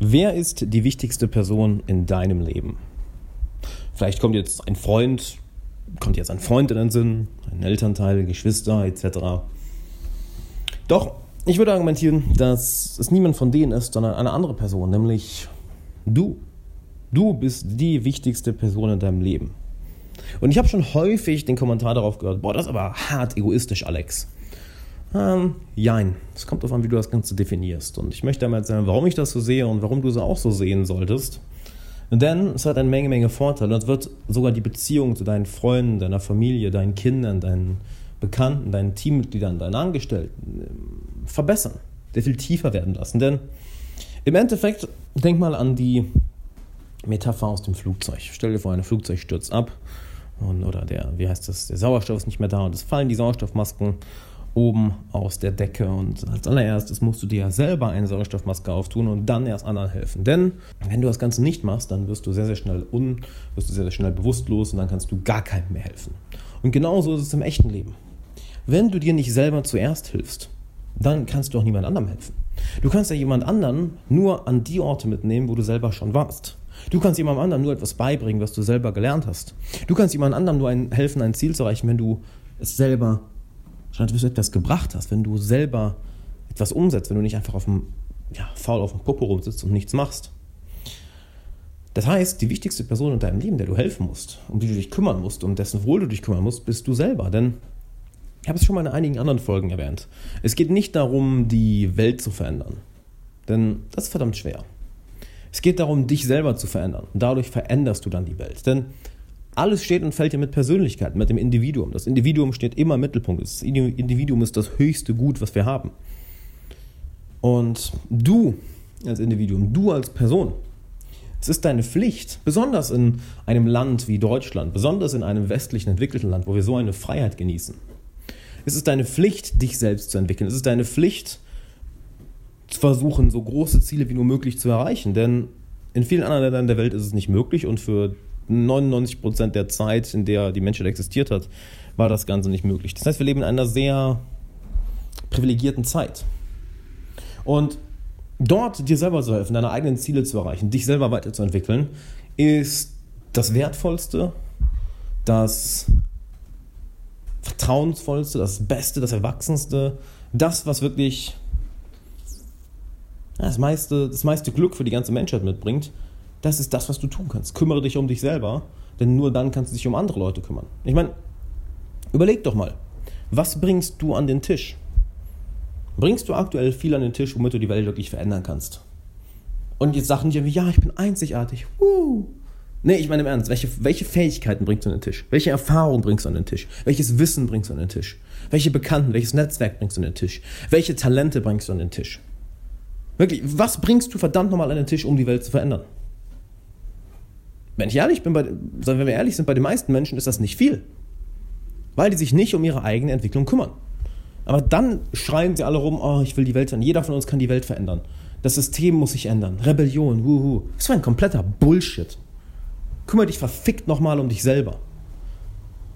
Wer ist die wichtigste Person in deinem Leben? Vielleicht kommt jetzt ein Freund, kommt jetzt ein Freund in den Sinn, ein Elternteil, Geschwister etc. Doch, ich würde argumentieren, dass es niemand von denen ist, sondern eine andere Person, nämlich du. Du bist die wichtigste Person in deinem Leben. Und ich habe schon häufig den Kommentar darauf gehört, boah, das ist aber hart egoistisch, Alex. Ähm, jein. Es kommt darauf an, wie du das Ganze definierst. Und ich möchte einmal sagen, warum ich das so sehe und warum du es auch so sehen solltest. Denn es hat eine Menge, Menge Vorteile. Und es wird sogar die Beziehung zu deinen Freunden, deiner Familie, deinen Kindern, deinen Bekannten, deinen Teammitgliedern, deinen Angestellten ähm, verbessern. Sehr viel tiefer werden lassen. Denn im Endeffekt, denk mal an die Metapher aus dem Flugzeug. Stell dir vor, ein Flugzeug stürzt ab und, oder der, wie heißt das, der Sauerstoff ist nicht mehr da und es fallen die Sauerstoffmasken oben aus der Decke. Und als allererstes musst du dir ja selber eine Sauerstoffmaske auftun und dann erst anderen helfen. Denn wenn du das Ganze nicht machst, dann wirst du sehr, sehr schnell un, wirst du sehr, sehr schnell bewusstlos und dann kannst du gar keinem mehr helfen. Und genauso ist es im echten Leben. Wenn du dir nicht selber zuerst hilfst, dann kannst du auch niemand anderem helfen. Du kannst ja jemand anderen nur an die Orte mitnehmen, wo du selber schon warst. Du kannst jemandem anderen nur etwas beibringen, was du selber gelernt hast. Du kannst jemandem anderen nur ein, helfen, ein Ziel zu erreichen, wenn du es selber sondern dass du etwas gebracht hast, wenn du selber etwas umsetzt, wenn du nicht einfach auf dem, ja, faul auf dem Popo rumsitzt und nichts machst. Das heißt, die wichtigste Person in deinem Leben, der du helfen musst, um die du dich kümmern musst, um dessen Wohl du dich kümmern musst, bist du selber. Denn ich habe es schon mal in einigen anderen Folgen erwähnt. Es geht nicht darum, die Welt zu verändern. Denn das ist verdammt schwer. Es geht darum, dich selber zu verändern. Und dadurch veränderst du dann die Welt. Denn alles steht und fällt ja mit Persönlichkeit, mit dem Individuum. Das Individuum steht immer im Mittelpunkt. Das Individuum ist das höchste Gut, was wir haben. Und du als Individuum, du als Person, es ist deine Pflicht, besonders in einem Land wie Deutschland, besonders in einem westlichen entwickelten Land, wo wir so eine Freiheit genießen. Es ist deine Pflicht, dich selbst zu entwickeln. Es ist deine Pflicht, zu versuchen, so große Ziele wie nur möglich zu erreichen. Denn in vielen anderen Ländern der Welt ist es nicht möglich und für 99 Prozent der Zeit, in der die Menschheit existiert hat, war das Ganze nicht möglich. Das heißt, wir leben in einer sehr privilegierten Zeit. Und dort dir selber zu helfen, deine eigenen Ziele zu erreichen, dich selber weiterzuentwickeln, ist das Wertvollste, das Vertrauensvollste, das Beste, das Erwachsenste, das, was wirklich das meiste, das meiste Glück für die ganze Menschheit mitbringt das ist das, was du tun kannst. Kümmere dich um dich selber, denn nur dann kannst du dich um andere Leute kümmern. Ich meine, überleg doch mal, was bringst du an den Tisch? Bringst du aktuell viel an den Tisch, womit du die Welt wirklich verändern kannst? Und jetzt sagen die wie, ja, ich bin einzigartig. Uh. Nee, ich meine im Ernst, welche, welche Fähigkeiten bringst du an den Tisch? Welche Erfahrung bringst du an den Tisch? Welches Wissen bringst du an den Tisch? Welche Bekannten, welches Netzwerk bringst du an den Tisch? Welche Talente bringst du an den Tisch? Wirklich, was bringst du verdammt nochmal an den Tisch, um die Welt zu verändern? Wenn ich ehrlich bin, bei, wenn wir ehrlich sind, bei den meisten Menschen ist das nicht viel. Weil die sich nicht um ihre eigene Entwicklung kümmern. Aber dann schreien sie alle rum, oh, ich will die Welt verändern. Jeder von uns kann die Welt verändern. Das System muss sich ändern. Rebellion, wuhu. Das war ein kompletter Bullshit. Kümmere dich verfickt nochmal um dich selber.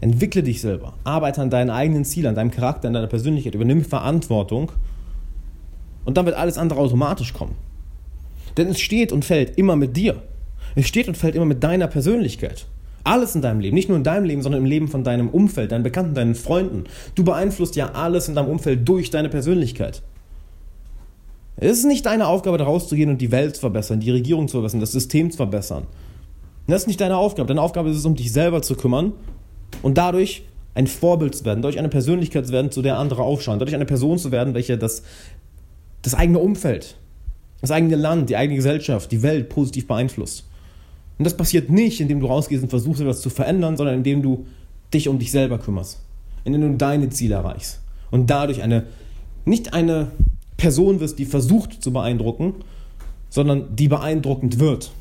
Entwickle dich selber. Arbeite an deinen eigenen Zielen, an deinem Charakter, an deiner Persönlichkeit. Übernimm Verantwortung. Und dann wird alles andere automatisch kommen. Denn es steht und fällt immer mit dir. Es steht und fällt immer mit deiner Persönlichkeit. Alles in deinem Leben, nicht nur in deinem Leben, sondern im Leben von deinem Umfeld, deinen Bekannten, deinen Freunden. Du beeinflusst ja alles in deinem Umfeld durch deine Persönlichkeit. Es ist nicht deine Aufgabe, da rauszugehen und die Welt zu verbessern, die Regierung zu verbessern, das System zu verbessern. Das ist nicht deine Aufgabe. Deine Aufgabe ist es, um dich selber zu kümmern und dadurch ein Vorbild zu werden, dadurch eine Persönlichkeit zu werden, zu der andere aufschauen, dadurch eine Person zu werden, welche das, das eigene Umfeld, das eigene Land, die eigene Gesellschaft, die Welt positiv beeinflusst. Und das passiert nicht, indem du rausgehst und versuchst, etwas zu verändern, sondern indem du dich um dich selber kümmerst. Indem du deine Ziele erreichst. Und dadurch eine, nicht eine Person wirst, die versucht zu beeindrucken, sondern die beeindruckend wird.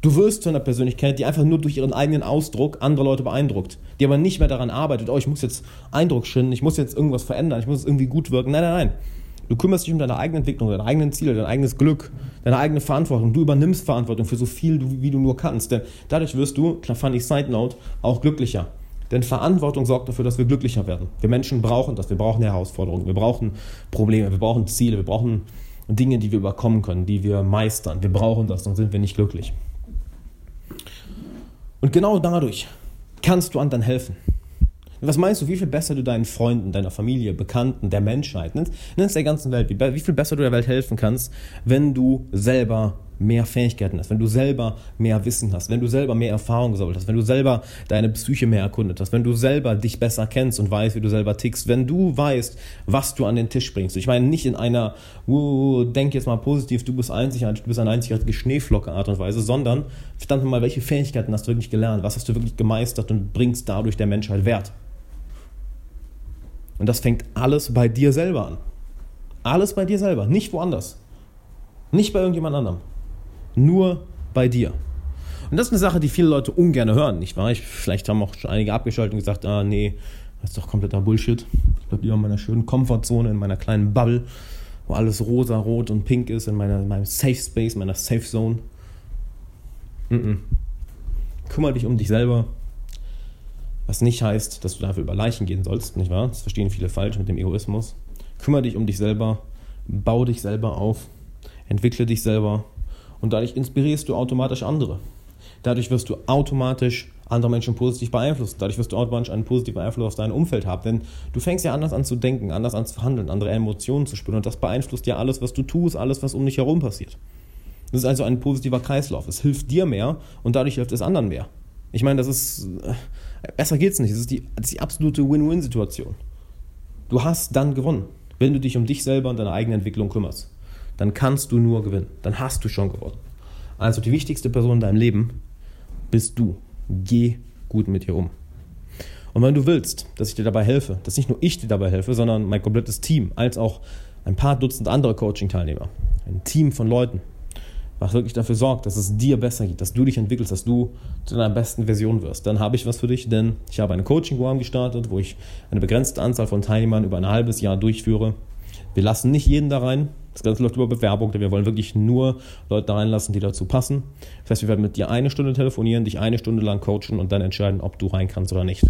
Du wirst zu einer Persönlichkeit, die einfach nur durch ihren eigenen Ausdruck andere Leute beeindruckt, die aber nicht mehr daran arbeitet, oh, ich muss jetzt Eindruck schinden, ich muss jetzt irgendwas verändern, ich muss irgendwie gut wirken. Nein, nein, nein. Du kümmerst dich um deine eigene Entwicklung, deine eigenen Ziele, dein eigenes Glück, deine eigene Verantwortung. Du übernimmst Verantwortung für so viel, wie du nur kannst. Denn dadurch wirst du, klar funny Side Note, auch glücklicher. Denn Verantwortung sorgt dafür, dass wir glücklicher werden. Wir Menschen brauchen das. Wir brauchen Herausforderungen. Wir brauchen Probleme. Wir brauchen Ziele. Wir brauchen Dinge, die wir überkommen können, die wir meistern. Wir brauchen das, sonst sind wir nicht glücklich. Und genau dadurch kannst du anderen helfen. Was meinst du, wie viel besser du deinen Freunden, deiner Familie, Bekannten, der Menschheit, nennst der ganzen Welt, wie, wie viel besser du der Welt helfen kannst, wenn du selber mehr Fähigkeiten hast, wenn du selber mehr Wissen hast, wenn du selber mehr Erfahrung gesammelt hast, wenn du selber deine Psyche mehr erkundet hast, wenn du selber dich besser kennst und weißt, wie du selber tickst, wenn du weißt, was du an den Tisch bringst. Ich meine nicht in einer, uh, denk jetzt mal positiv, du bist einzigartig, du bist eine einzigartige Schneeflocke Art und Weise, sondern verdammt mal, welche Fähigkeiten hast du wirklich gelernt, was hast du wirklich gemeistert und bringst dadurch der Menschheit Wert. Und das fängt alles bei dir selber an. Alles bei dir selber, nicht woanders. Nicht bei irgendjemand anderem. Nur bei dir. Und das ist eine Sache, die viele Leute ungern hören, nicht wahr? Ich, vielleicht haben auch schon einige abgeschaltet und gesagt, ah nee, das ist doch kompletter Bullshit. Ich bleibe lieber in meiner schönen Komfortzone, in meiner kleinen Bubble, wo alles rosa, rot und pink ist, in, meiner, in meinem Safe Space, meiner Safe Zone. Mm -mm. Kümmere dich um dich selber. Was nicht heißt, dass du dafür über Leichen gehen sollst, nicht wahr? Das verstehen viele falsch mit dem Egoismus. Kümmere dich um dich selber, bau dich selber auf, entwickle dich selber und dadurch inspirierst du automatisch andere. Dadurch wirst du automatisch andere Menschen positiv beeinflussen. Dadurch wirst du automatisch einen positiven Einfluss auf dein Umfeld haben. Denn du fängst ja anders an zu denken, anders an zu handeln, andere Emotionen zu spüren. Und das beeinflusst ja alles, was du tust, alles, was um dich herum passiert. Das ist also ein positiver Kreislauf. Es hilft dir mehr und dadurch hilft es anderen mehr. Ich meine, das ist. Äh, besser geht's nicht. Das ist die, das ist die absolute Win-Win-Situation. Du hast dann gewonnen, wenn du dich um dich selber und deine eigene Entwicklung kümmerst dann kannst du nur gewinnen. Dann hast du schon gewonnen. Also die wichtigste Person in deinem Leben bist du. Geh gut mit dir um. Und wenn du willst, dass ich dir dabei helfe, dass nicht nur ich dir dabei helfe, sondern mein komplettes Team, als auch ein paar Dutzend andere Coaching-Teilnehmer, ein Team von Leuten, was wirklich dafür sorgt, dass es dir besser geht, dass du dich entwickelst, dass du zu deiner besten Version wirst, dann habe ich was für dich, denn ich habe eine Coaching-Programm gestartet, wo ich eine begrenzte Anzahl von Teilnehmern über ein halbes Jahr durchführe. Wir lassen nicht jeden da rein, das Ganze läuft über Bewerbung, denn wir wollen wirklich nur Leute da reinlassen, die dazu passen. Das heißt, wir werden mit dir eine Stunde telefonieren, dich eine Stunde lang coachen und dann entscheiden, ob du rein kannst oder nicht.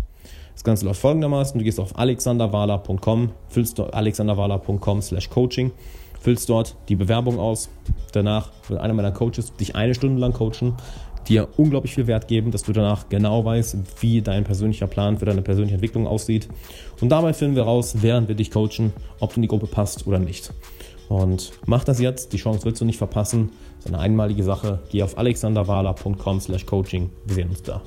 Das Ganze läuft folgendermaßen: Du gehst auf alexanderwala.com, füllst dort alexanderwala.com slash coaching, füllst dort die Bewerbung aus. Danach wird einer meiner Coaches dich eine Stunde lang coachen, dir unglaublich viel Wert geben, dass du danach genau weißt, wie dein persönlicher Plan für deine persönliche Entwicklung aussieht. Und dabei finden wir raus, während wir dich coachen, ob du in die Gruppe passt oder nicht. Und mach das jetzt, die Chance willst du nicht verpassen. Das ist eine einmalige Sache. Geh auf alexanderwala.com slash coaching. Wir sehen uns da.